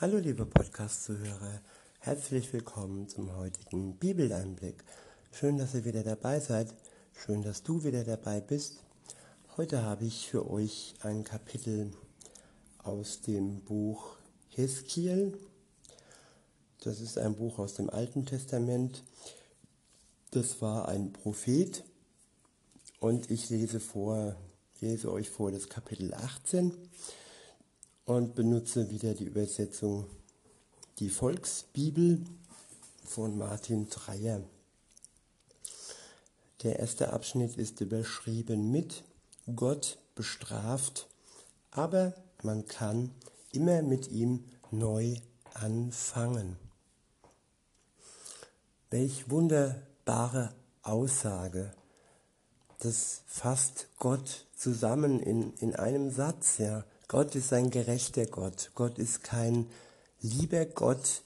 Hallo liebe Podcast-Zuhörer, herzlich willkommen zum heutigen Bibeleinblick. Schön, dass ihr wieder dabei seid, schön, dass du wieder dabei bist. Heute habe ich für euch ein Kapitel aus dem Buch Heskiel. Das ist ein Buch aus dem Alten Testament. Das war ein Prophet und ich lese vor, lese euch vor das Kapitel 18 und benutze wieder die Übersetzung Die Volksbibel von Martin Dreyer. Der erste Abschnitt ist überschrieben mit Gott bestraft, aber man kann immer mit ihm neu anfangen. Welch wunderbare Aussage. Das fasst Gott zusammen in, in einem Satz, ja. Gott ist ein gerechter Gott. Gott ist kein lieber Gott,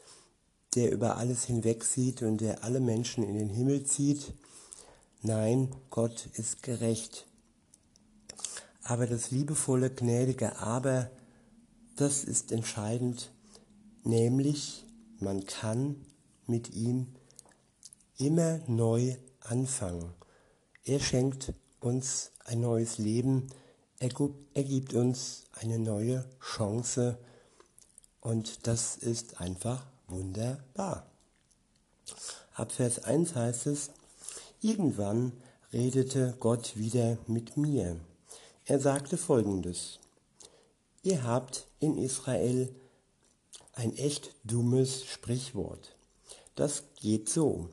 der über alles hinwegsieht und der alle Menschen in den Himmel zieht. Nein, Gott ist gerecht. Aber das liebevolle, gnädige Aber, das ist entscheidend, nämlich man kann mit ihm immer neu anfangen. Er schenkt uns ein neues Leben, er gibt uns eine neue Chance und das ist einfach wunderbar. Ab Vers 1 heißt es, irgendwann redete Gott wieder mit mir. Er sagte folgendes, ihr habt in Israel ein echt dummes Sprichwort. Das geht so.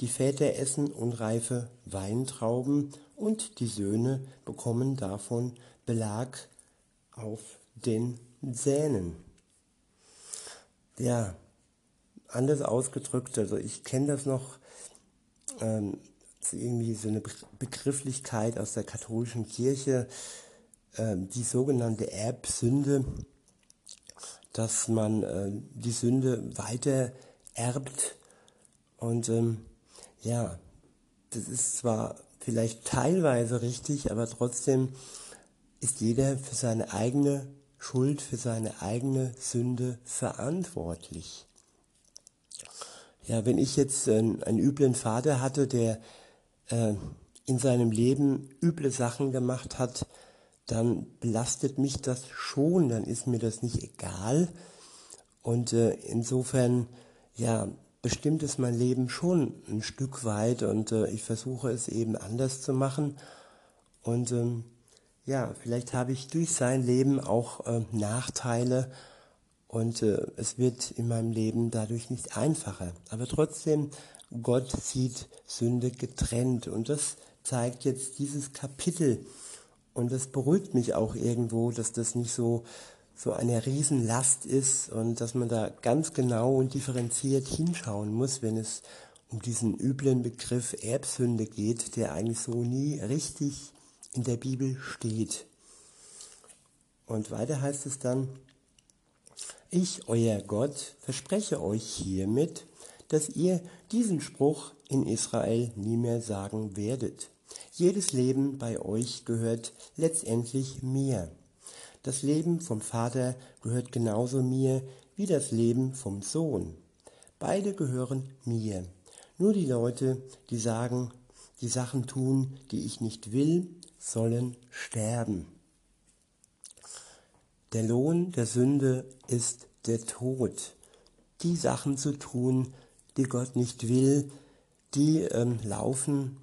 Die Väter essen unreife Weintrauben und die Söhne bekommen davon Belag auf den Zähnen. Ja, anders ausgedrückt, also ich kenne das noch, ähm, irgendwie so eine Begrifflichkeit aus der katholischen Kirche, ähm, die sogenannte Erbsünde, dass man äh, die Sünde weiter erbt und ähm, ja, das ist zwar vielleicht teilweise richtig, aber trotzdem ist jeder für seine eigene Schuld, für seine eigene Sünde verantwortlich. Ja, wenn ich jetzt einen, einen üblen Vater hatte, der äh, in seinem Leben üble Sachen gemacht hat, dann belastet mich das schon, dann ist mir das nicht egal. Und äh, insofern, ja, bestimmt es mein Leben schon ein Stück weit und äh, ich versuche es eben anders zu machen. Und ähm, ja, vielleicht habe ich durch sein Leben auch äh, Nachteile und äh, es wird in meinem Leben dadurch nicht einfacher. Aber trotzdem, Gott sieht Sünde getrennt und das zeigt jetzt dieses Kapitel. Und das beruhigt mich auch irgendwo, dass das nicht so so eine Riesenlast ist und dass man da ganz genau und differenziert hinschauen muss, wenn es um diesen üblen Begriff Erbsünde geht, der eigentlich so nie richtig in der Bibel steht. Und weiter heißt es dann, ich, euer Gott, verspreche euch hiermit, dass ihr diesen Spruch in Israel nie mehr sagen werdet. Jedes Leben bei euch gehört letztendlich mir. Das Leben vom Vater gehört genauso mir wie das Leben vom Sohn. Beide gehören mir. Nur die Leute, die sagen, die Sachen tun, die ich nicht will, sollen sterben. Der Lohn der Sünde ist der Tod. Die Sachen zu tun, die Gott nicht will, die ähm, laufen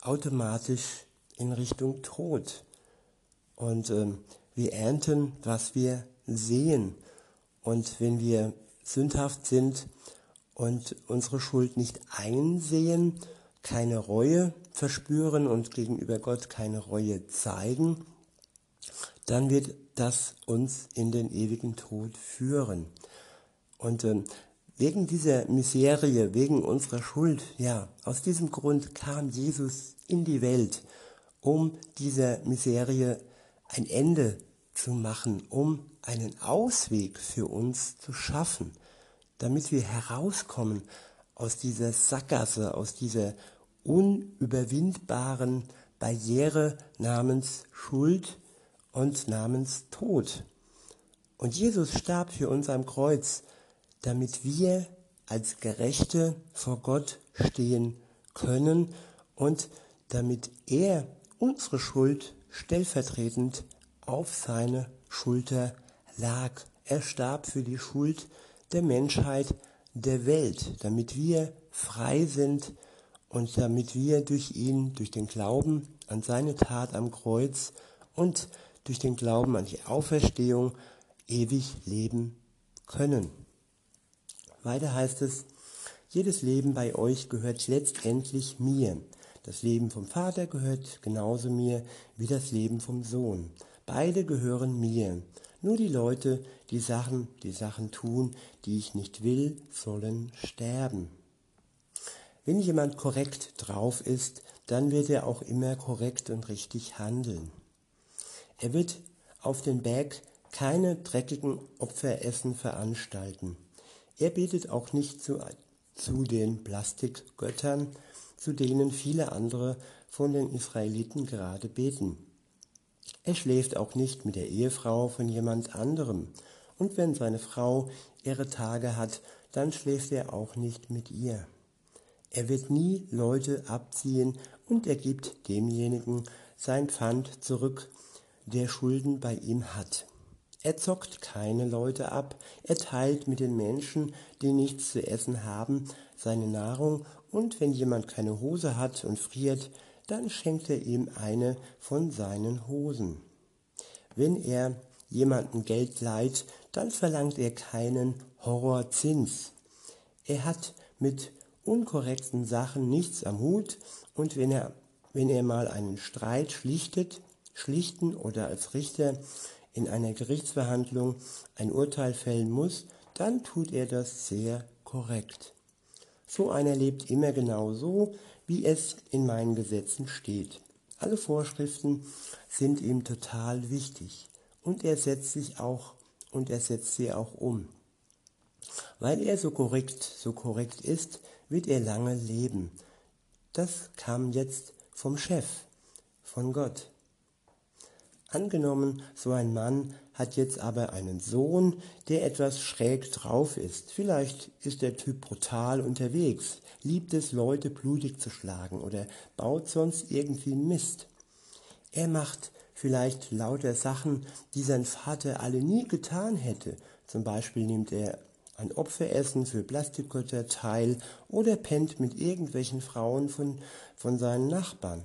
automatisch in Richtung Tod. Und ähm, wir ernten, was wir sehen. Und wenn wir sündhaft sind und unsere Schuld nicht einsehen, keine Reue verspüren und gegenüber Gott keine Reue zeigen, dann wird das uns in den ewigen Tod führen. Und äh, wegen dieser Miserie, wegen unserer Schuld, ja, aus diesem Grund kam Jesus in die Welt, um dieser Miserie ein Ende zu machen, um einen Ausweg für uns zu schaffen, damit wir herauskommen aus dieser Sackgasse, aus dieser unüberwindbaren Barriere namens Schuld und namens Tod. Und Jesus starb für uns am Kreuz, damit wir als Gerechte vor Gott stehen können und damit er unsere Schuld stellvertretend auf seine Schulter lag. Er starb für die Schuld der Menschheit, der Welt, damit wir frei sind und damit wir durch ihn, durch den Glauben an seine Tat am Kreuz und durch den Glauben an die Auferstehung ewig leben können. Weiter heißt es, jedes Leben bei euch gehört letztendlich mir. Das Leben vom Vater gehört genauso mir wie das Leben vom Sohn. Beide gehören mir. Nur die Leute, die Sachen, die Sachen tun, die ich nicht will, sollen sterben. Wenn jemand korrekt drauf ist, dann wird er auch immer korrekt und richtig handeln. Er wird auf den Berg keine dreckigen Opferessen veranstalten. Er betet auch nicht zu, zu den Plastikgöttern, zu denen viele andere von den Israeliten gerade beten. Er schläft auch nicht mit der Ehefrau von jemand anderem. Und wenn seine Frau ihre Tage hat, dann schläft er auch nicht mit ihr. Er wird nie Leute abziehen und er gibt demjenigen sein Pfand zurück, der Schulden bei ihm hat. Er zockt keine Leute ab, er teilt mit den Menschen, die nichts zu essen haben, seine Nahrung und wenn jemand keine Hose hat und friert, dann schenkt er ihm eine von seinen Hosen. Wenn er jemanden Geld leiht, dann verlangt er keinen Horrorzins. Er hat mit unkorrekten Sachen nichts am Hut und wenn er, wenn er mal einen Streit schlichtet, schlichten oder als Richter in einer Gerichtsverhandlung ein Urteil fällen muss, dann tut er das sehr korrekt. So einer lebt immer genau so, wie es in meinen Gesetzen steht. Alle Vorschriften sind ihm total wichtig und er setzt sich auch und er setzt sie auch um. Weil er so korrekt, so korrekt ist, wird er lange leben. Das kam jetzt vom Chef, von Gott. Angenommen, so ein Mann hat jetzt aber einen Sohn, der etwas schräg drauf ist. Vielleicht ist der Typ brutal unterwegs, liebt es, Leute blutig zu schlagen oder baut sonst irgendwie Mist. Er macht vielleicht lauter Sachen, die sein Vater alle nie getan hätte. Zum Beispiel nimmt er ein Opferessen für Plastikgötter teil oder pennt mit irgendwelchen Frauen von, von seinen Nachbarn.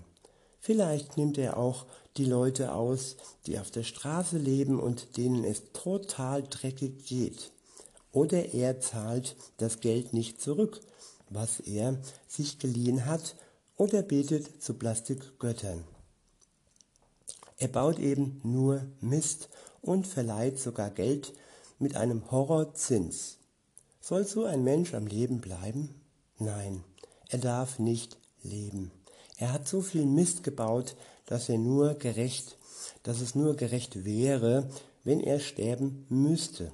Vielleicht nimmt er auch die Leute aus, die auf der Straße leben und denen es total dreckig geht. Oder er zahlt das Geld nicht zurück, was er sich geliehen hat, oder betet zu Plastikgöttern. Er baut eben nur Mist und verleiht sogar Geld mit einem Horrorzins. Soll so ein Mensch am Leben bleiben? Nein, er darf nicht leben. Er hat so viel Mist gebaut, dass er nur gerecht, dass es nur gerecht wäre, wenn er sterben müsste.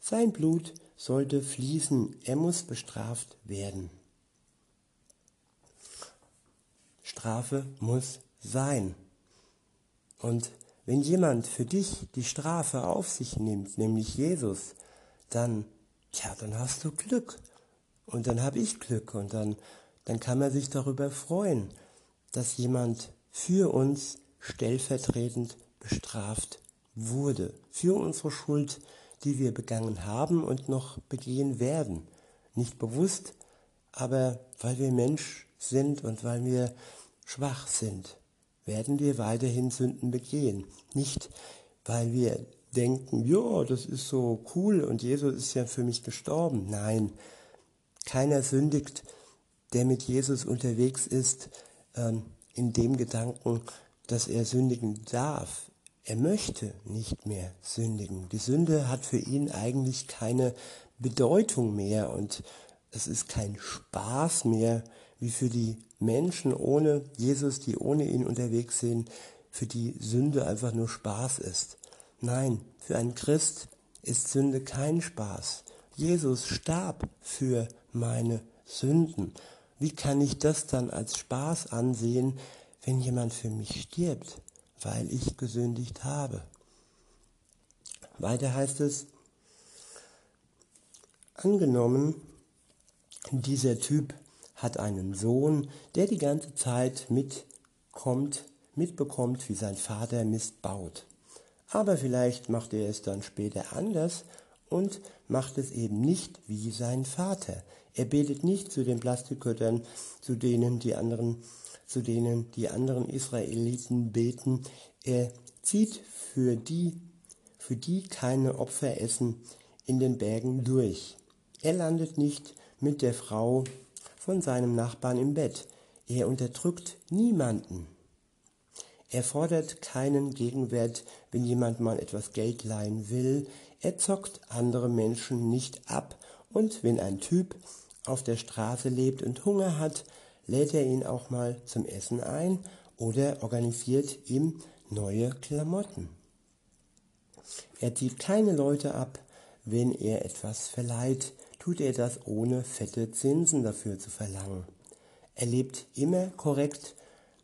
Sein Blut sollte fließen, er muss bestraft werden. Strafe muss sein. Und wenn jemand für dich die Strafe auf sich nimmt, nämlich Jesus, dann, ja, dann hast du Glück. Und dann habe ich Glück und dann dann kann man sich darüber freuen, dass jemand für uns stellvertretend bestraft wurde, für unsere Schuld, die wir begangen haben und noch begehen werden. Nicht bewusst, aber weil wir Mensch sind und weil wir schwach sind, werden wir weiterhin Sünden begehen. Nicht, weil wir denken, ja, das ist so cool und Jesus ist ja für mich gestorben. Nein, keiner sündigt, der mit Jesus unterwegs ist, ähm, in dem Gedanken, dass er sündigen darf. Er möchte nicht mehr sündigen. Die Sünde hat für ihn eigentlich keine Bedeutung mehr und es ist kein Spaß mehr, wie für die Menschen ohne Jesus, die ohne ihn unterwegs sind, für die Sünde einfach nur Spaß ist. Nein, für einen Christ ist Sünde kein Spaß. Jesus starb für meine Sünden. Wie kann ich das dann als Spaß ansehen, wenn jemand für mich stirbt, weil ich gesündigt habe? Weiter heißt es, angenommen, dieser Typ hat einen Sohn, der die ganze Zeit mitkommt, mitbekommt, wie sein Vater Mist baut. Aber vielleicht macht er es dann später anders und macht es eben nicht wie sein Vater. Er betet nicht zu den Plastikgöttern, zu denen die anderen, zu denen die anderen Israeliten beten. Er zieht für die, für die keine Opfer essen in den Bergen durch. Er landet nicht mit der Frau von seinem Nachbarn im Bett. Er unterdrückt niemanden. Er fordert keinen Gegenwert, wenn jemand mal etwas Geld leihen will. Er zockt andere Menschen nicht ab. Und wenn ein Typ auf der Straße lebt und Hunger hat, lädt er ihn auch mal zum Essen ein oder organisiert ihm neue Klamotten. Er zieht keine Leute ab, wenn er etwas verleiht, tut er das ohne fette Zinsen dafür zu verlangen. Er lebt immer korrekt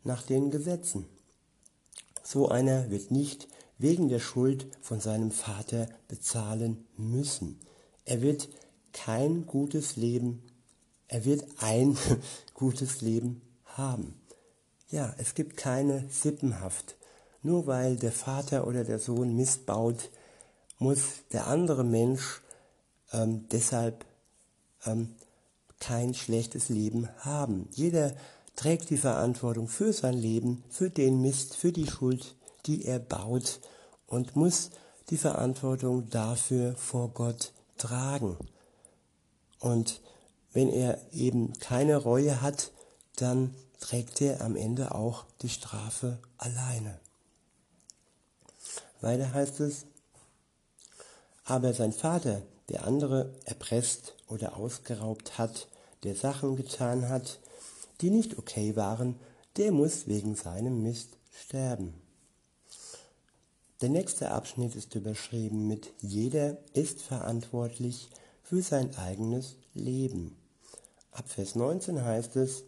nach den Gesetzen. So einer wird nicht wegen der Schuld von seinem Vater bezahlen müssen. Er wird kein gutes Leben, er wird ein gutes Leben haben. Ja, es gibt keine Sippenhaft. Nur weil der Vater oder der Sohn missbaut, muss der andere Mensch ähm, deshalb ähm, kein schlechtes Leben haben. Jeder trägt die Verantwortung für sein Leben, für den Mist, für die Schuld, die er baut und muss die Verantwortung dafür vor Gott tragen. Und wenn er eben keine Reue hat, dann trägt er am Ende auch die Strafe alleine. Weiter heißt es, aber sein Vater, der andere erpresst oder ausgeraubt hat, der Sachen getan hat, die nicht okay waren, der muss wegen seinem Mist sterben. Der nächste Abschnitt ist überschrieben mit Jeder ist verantwortlich für sein eigenes Leben. Ab Vers 19 heißt es,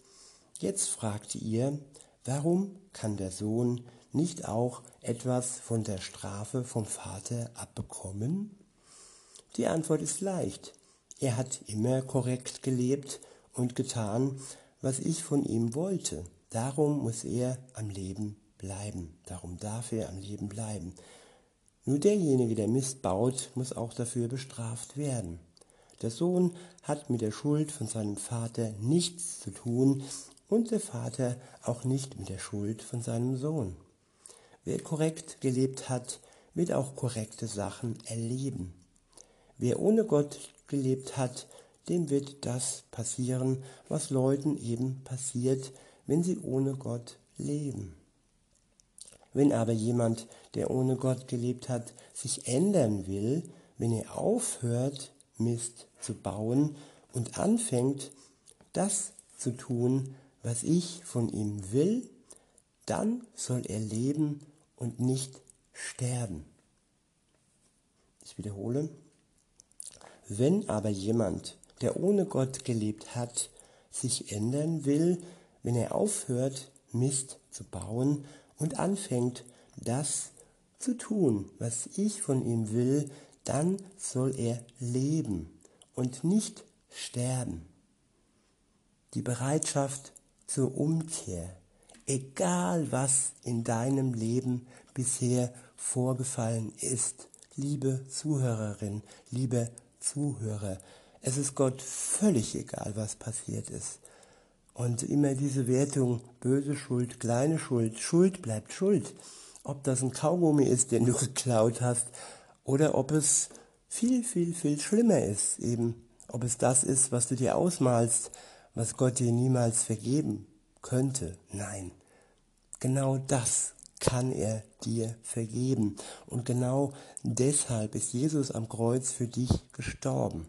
Jetzt fragt ihr, warum kann der Sohn nicht auch etwas von der Strafe vom Vater abbekommen? Die Antwort ist leicht. Er hat immer korrekt gelebt und getan, was ich von ihm wollte. Darum muss er am Leben bleiben. Darum darf er am Leben bleiben. Nur derjenige, der Mist baut, muss auch dafür bestraft werden. Der Sohn hat mit der Schuld von seinem Vater nichts zu tun und der Vater auch nicht mit der Schuld von seinem Sohn. Wer korrekt gelebt hat, wird auch korrekte Sachen erleben. Wer ohne Gott gelebt hat, dem wird das passieren, was Leuten eben passiert, wenn sie ohne Gott leben. Wenn aber jemand, der ohne Gott gelebt hat, sich ändern will, wenn er aufhört, Mist zu bauen und anfängt, das zu tun, was ich von ihm will, dann soll er leben und nicht sterben. Ich wiederhole, wenn aber jemand, der ohne Gott gelebt hat, sich ändern will, wenn er aufhört, Mist zu bauen und anfängt, das zu tun, was ich von ihm will, dann soll er leben und nicht sterben. Die Bereitschaft zur Umkehr, egal was in deinem Leben bisher vorgefallen ist, liebe Zuhörerin, liebe Zuhörer, es ist Gott völlig egal, was passiert ist. Und immer diese Wertung, böse Schuld, kleine Schuld, Schuld bleibt Schuld. Ob das ein Kaugummi ist, den du geklaut hast, oder ob es viel, viel, viel schlimmer ist, eben, ob es das ist, was du dir ausmalst, was Gott dir niemals vergeben könnte. Nein, genau das kann er dir vergeben. Und genau deshalb ist Jesus am Kreuz für dich gestorben.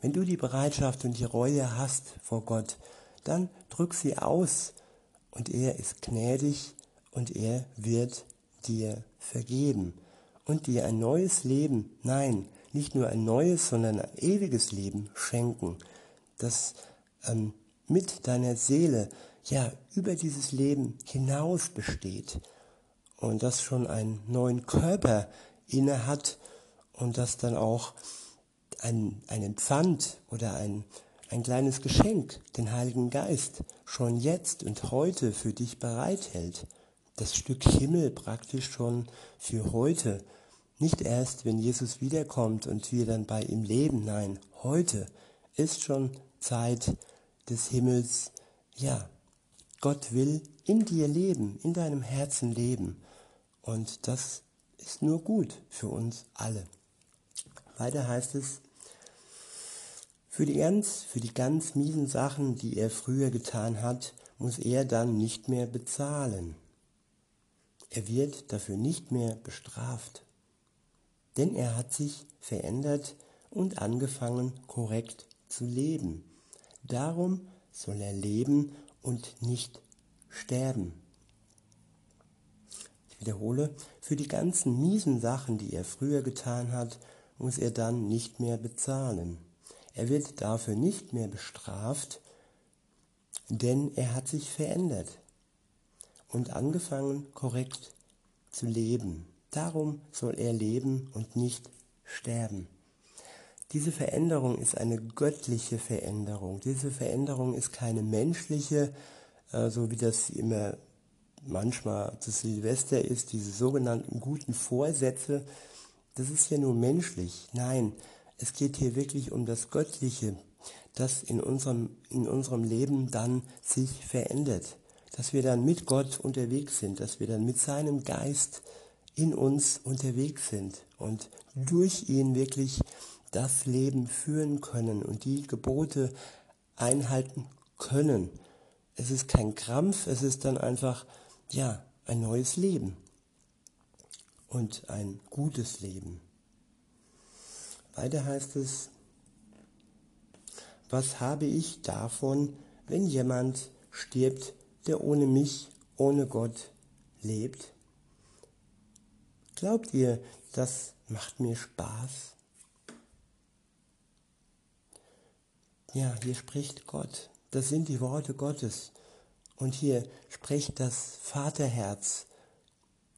Wenn du die Bereitschaft und die Reue hast vor Gott, dann drück sie aus und er ist gnädig und er wird dir vergeben und dir ein neues Leben, nein, nicht nur ein neues, sondern ein ewiges Leben schenken, das ähm, mit deiner Seele ja über dieses Leben hinaus besteht und das schon einen neuen Körper inne hat und dass dann auch ein, ein Empfand oder ein, ein kleines Geschenk, den Heiligen Geist, schon jetzt und heute für dich bereithält. Das Stück Himmel praktisch schon für heute. Nicht erst, wenn Jesus wiederkommt und wir dann bei ihm leben. Nein, heute ist schon Zeit des Himmels. Ja, Gott will in dir leben, in deinem Herzen leben. Und das ist nur gut für uns alle. Weiter heißt es, für die ganz, für die ganz miesen Sachen, die er früher getan hat, muss er dann nicht mehr bezahlen. Er wird dafür nicht mehr bestraft. Denn er hat sich verändert und angefangen korrekt zu leben. Darum soll er leben und nicht sterben. Ich wiederhole, für die ganzen miesen Sachen, die er früher getan hat, muss er dann nicht mehr bezahlen. Er wird dafür nicht mehr bestraft, denn er hat sich verändert und angefangen korrekt zu leben. Darum soll er leben und nicht sterben. Diese Veränderung ist eine göttliche Veränderung. Diese Veränderung ist keine menschliche, äh, so wie das immer manchmal zu Silvester ist, diese sogenannten guten Vorsätze. Das ist ja nur menschlich. Nein, es geht hier wirklich um das Göttliche, das in unserem, in unserem Leben dann sich verändert. Dass wir dann mit Gott unterwegs sind, dass wir dann mit seinem Geist in uns unterwegs sind und durch ihn wirklich das Leben führen können und die Gebote einhalten können. Es ist kein Krampf, es ist dann einfach, ja, ein neues Leben und ein gutes Leben. Weiter heißt es, was habe ich davon, wenn jemand stirbt, der ohne mich, ohne Gott lebt? Glaubt ihr, das macht mir Spaß? Ja, hier spricht Gott. Das sind die Worte Gottes. Und hier spricht das Vaterherz.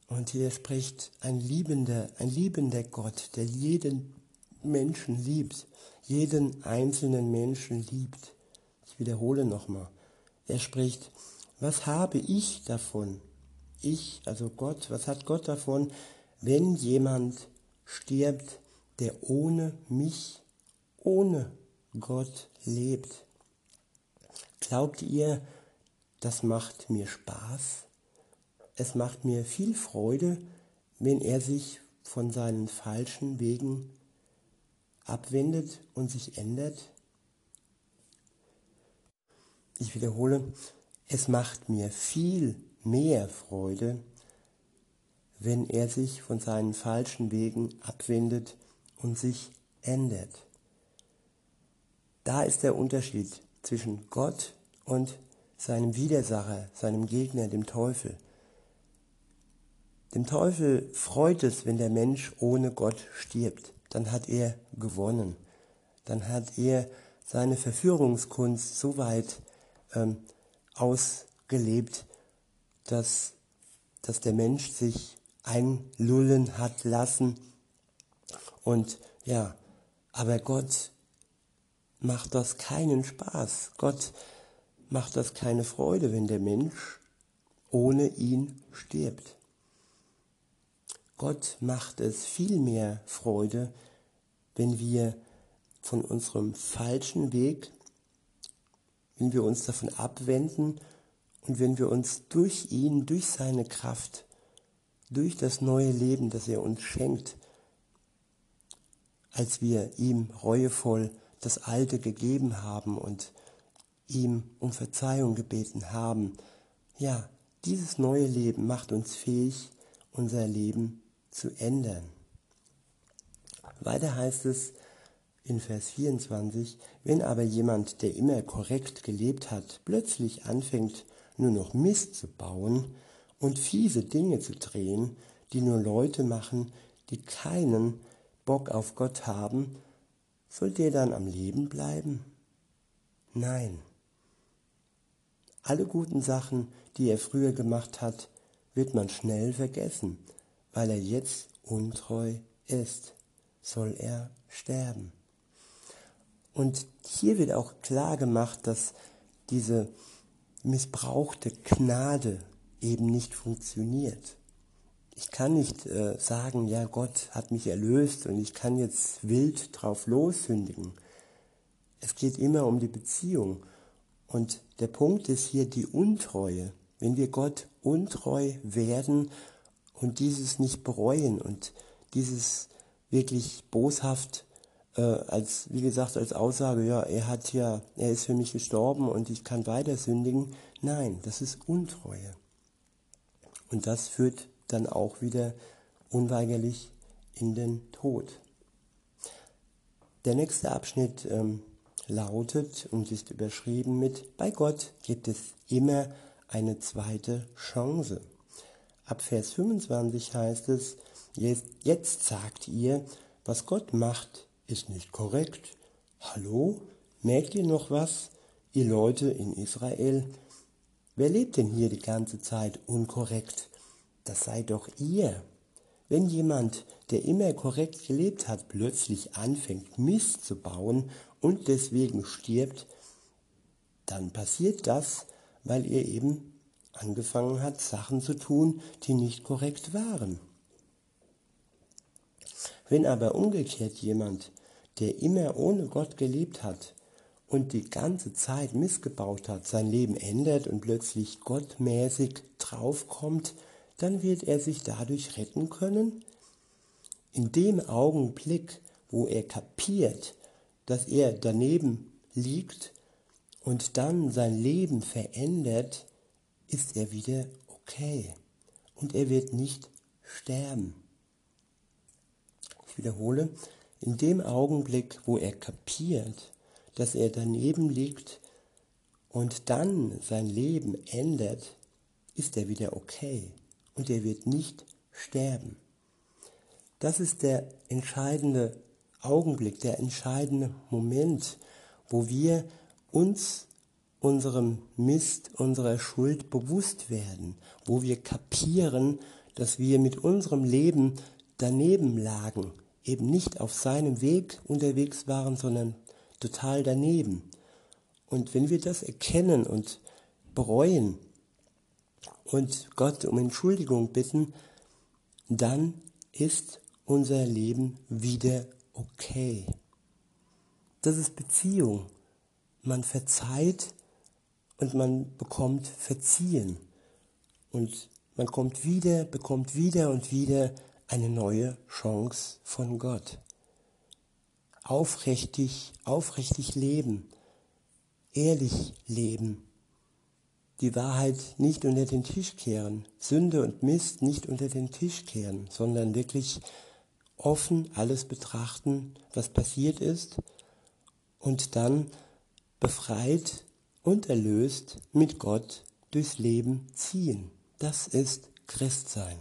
Und hier spricht ein liebender, ein liebender Gott, der jeden Menschen liebt, jeden einzelnen Menschen liebt. Ich wiederhole nochmal. Er spricht, was habe ich davon? Ich, also Gott, was hat Gott davon, wenn jemand stirbt, der ohne mich, ohne Gott lebt? Glaubt ihr, das macht mir Spaß? Es macht mir viel Freude, wenn er sich von seinen falschen Wegen abwendet und sich ändert? Ich wiederhole, es macht mir viel mehr Freude, wenn er sich von seinen falschen Wegen abwendet und sich ändert. Da ist der Unterschied zwischen Gott und seinem Widersacher, seinem Gegner, dem Teufel. Dem Teufel freut es, wenn der Mensch ohne Gott stirbt dann hat er gewonnen. Dann hat er seine Verführungskunst so weit ähm, ausgelebt, dass, dass der Mensch sich einlullen hat lassen. Und ja, aber Gott macht das keinen Spaß. Gott macht das keine Freude, wenn der Mensch ohne ihn stirbt. Gott macht es viel mehr Freude, wenn wir von unserem falschen Weg, wenn wir uns davon abwenden und wenn wir uns durch ihn, durch seine Kraft, durch das neue Leben, das er uns schenkt, als wir ihm reuevoll das Alte gegeben haben und ihm um Verzeihung gebeten haben. Ja, dieses neue Leben macht uns fähig, unser Leben zu ändern. Weiter heißt es in Vers 24, wenn aber jemand, der immer korrekt gelebt hat, plötzlich anfängt, nur noch Mist zu bauen und fiese Dinge zu drehen, die nur Leute machen, die keinen Bock auf Gott haben, soll der dann am Leben bleiben? Nein. Alle guten Sachen, die er früher gemacht hat, wird man schnell vergessen weil er jetzt untreu ist, soll er sterben. Und hier wird auch klar gemacht, dass diese missbrauchte Gnade eben nicht funktioniert. Ich kann nicht äh, sagen, ja, Gott hat mich erlöst und ich kann jetzt wild drauf lossündigen. Es geht immer um die Beziehung. Und der Punkt ist hier die Untreue. Wenn wir Gott untreu werden und dieses nicht bereuen und dieses wirklich boshaft äh, als, wie gesagt, als Aussage, ja, er hat ja, er ist für mich gestorben und ich kann weiter sündigen. Nein, das ist Untreue. Und das führt dann auch wieder unweigerlich in den Tod. Der nächste Abschnitt ähm, lautet und ist überschrieben mit, bei Gott gibt es immer eine zweite Chance. Ab Vers 25 heißt es, jetzt, jetzt sagt ihr, was Gott macht, ist nicht korrekt. Hallo? Merkt ihr noch was, ihr Leute in Israel? Wer lebt denn hier die ganze Zeit unkorrekt? Das seid doch ihr. Wenn jemand, der immer korrekt gelebt hat, plötzlich anfängt, Mist zu bauen und deswegen stirbt, dann passiert das, weil ihr eben angefangen hat, Sachen zu tun, die nicht korrekt waren. Wenn aber umgekehrt jemand, der immer ohne Gott gelebt hat und die ganze Zeit missgebaut hat, sein Leben ändert und plötzlich gottmäßig draufkommt, dann wird er sich dadurch retten können? In dem Augenblick, wo er kapiert, dass er daneben liegt und dann sein Leben verändert, ist er wieder okay und er wird nicht sterben. Wiederhole, in dem Augenblick, wo er kapiert, dass er daneben liegt und dann sein Leben ändert, ist er wieder okay und er wird nicht sterben. Das ist der entscheidende Augenblick, der entscheidende Moment, wo wir uns unserem Mist, unserer Schuld bewusst werden, wo wir kapieren, dass wir mit unserem Leben daneben lagen, eben nicht auf seinem Weg unterwegs waren, sondern total daneben. Und wenn wir das erkennen und bereuen, und Gott um Entschuldigung bitten, dann ist unser Leben wieder okay. Das ist Beziehung. Man verzeiht und man bekommt Verziehen. Und man kommt wieder, bekommt wieder und wieder eine neue Chance von Gott. Aufrichtig, aufrichtig leben, ehrlich leben die Wahrheit nicht unter den Tisch kehren, Sünde und Mist nicht unter den Tisch kehren, sondern wirklich offen alles betrachten, was passiert ist und dann befreit und erlöst mit Gott durchs Leben ziehen. Das ist Christsein.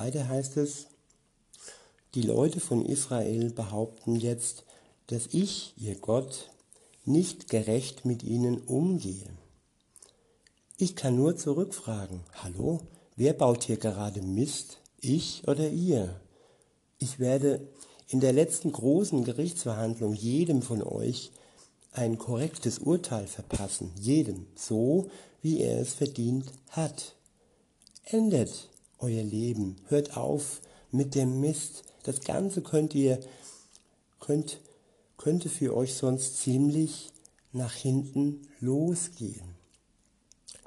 Weiter heißt es, die Leute von Israel behaupten jetzt, dass ich, ihr Gott, nicht gerecht mit ihnen umgehe. Ich kann nur zurückfragen, hallo, wer baut hier gerade Mist, ich oder ihr? Ich werde in der letzten großen Gerichtsverhandlung jedem von euch ein korrektes Urteil verpassen, jedem, so wie er es verdient hat. Ändert euer Leben, hört auf mit dem Mist. Das Ganze könnt ihr, könnt könnte für euch sonst ziemlich nach hinten losgehen.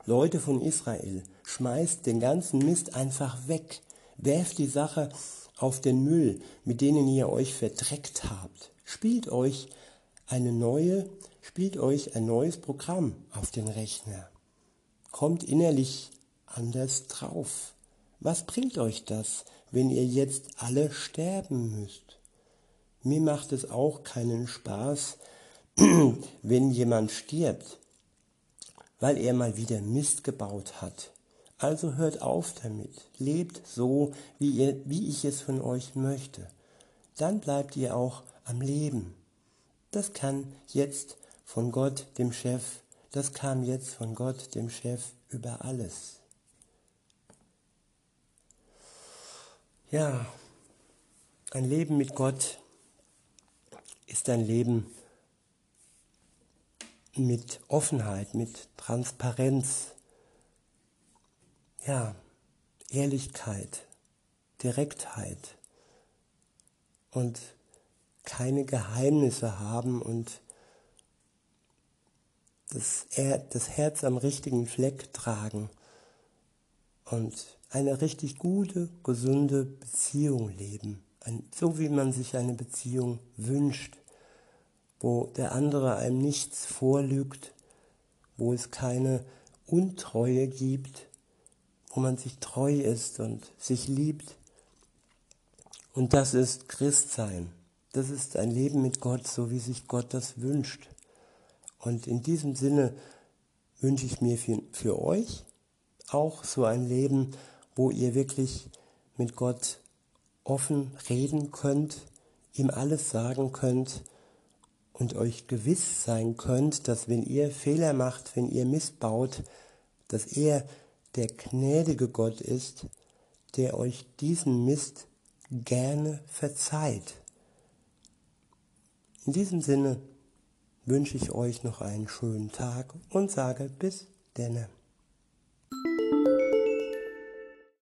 Leute von Israel, schmeißt den ganzen Mist einfach weg. Werft die Sache auf den Müll, mit denen ihr euch verdreckt habt. Spielt euch eine neue, spielt euch ein neues Programm auf den Rechner. Kommt innerlich anders drauf. Was bringt euch das, wenn ihr jetzt alle sterben müsst? Mir macht es auch keinen Spaß, wenn jemand stirbt, weil er mal wieder Mist gebaut hat. Also hört auf damit, lebt so, wie, ihr, wie ich es von euch möchte. Dann bleibt ihr auch am Leben. Das kann jetzt von Gott, dem Chef, das kam jetzt von Gott, dem Chef, über alles. Ja, ein Leben mit Gott ist ein Leben mit Offenheit, mit Transparenz, ja, Ehrlichkeit, Direktheit und keine Geheimnisse haben und das, das Herz am richtigen Fleck tragen und eine richtig gute, gesunde Beziehung leben, so wie man sich eine Beziehung wünscht, wo der andere einem nichts vorlügt, wo es keine Untreue gibt, wo man sich treu ist und sich liebt. Und das ist Christsein. Das ist ein Leben mit Gott, so wie sich Gott das wünscht. Und in diesem Sinne wünsche ich mir für, für euch auch so ein Leben, wo ihr wirklich mit Gott offen reden könnt, ihm alles sagen könnt und euch gewiss sein könnt, dass wenn ihr Fehler macht, wenn ihr missbaut, dass er der gnädige Gott ist, der euch diesen Mist gerne verzeiht. In diesem Sinne wünsche ich euch noch einen schönen Tag und sage bis denne.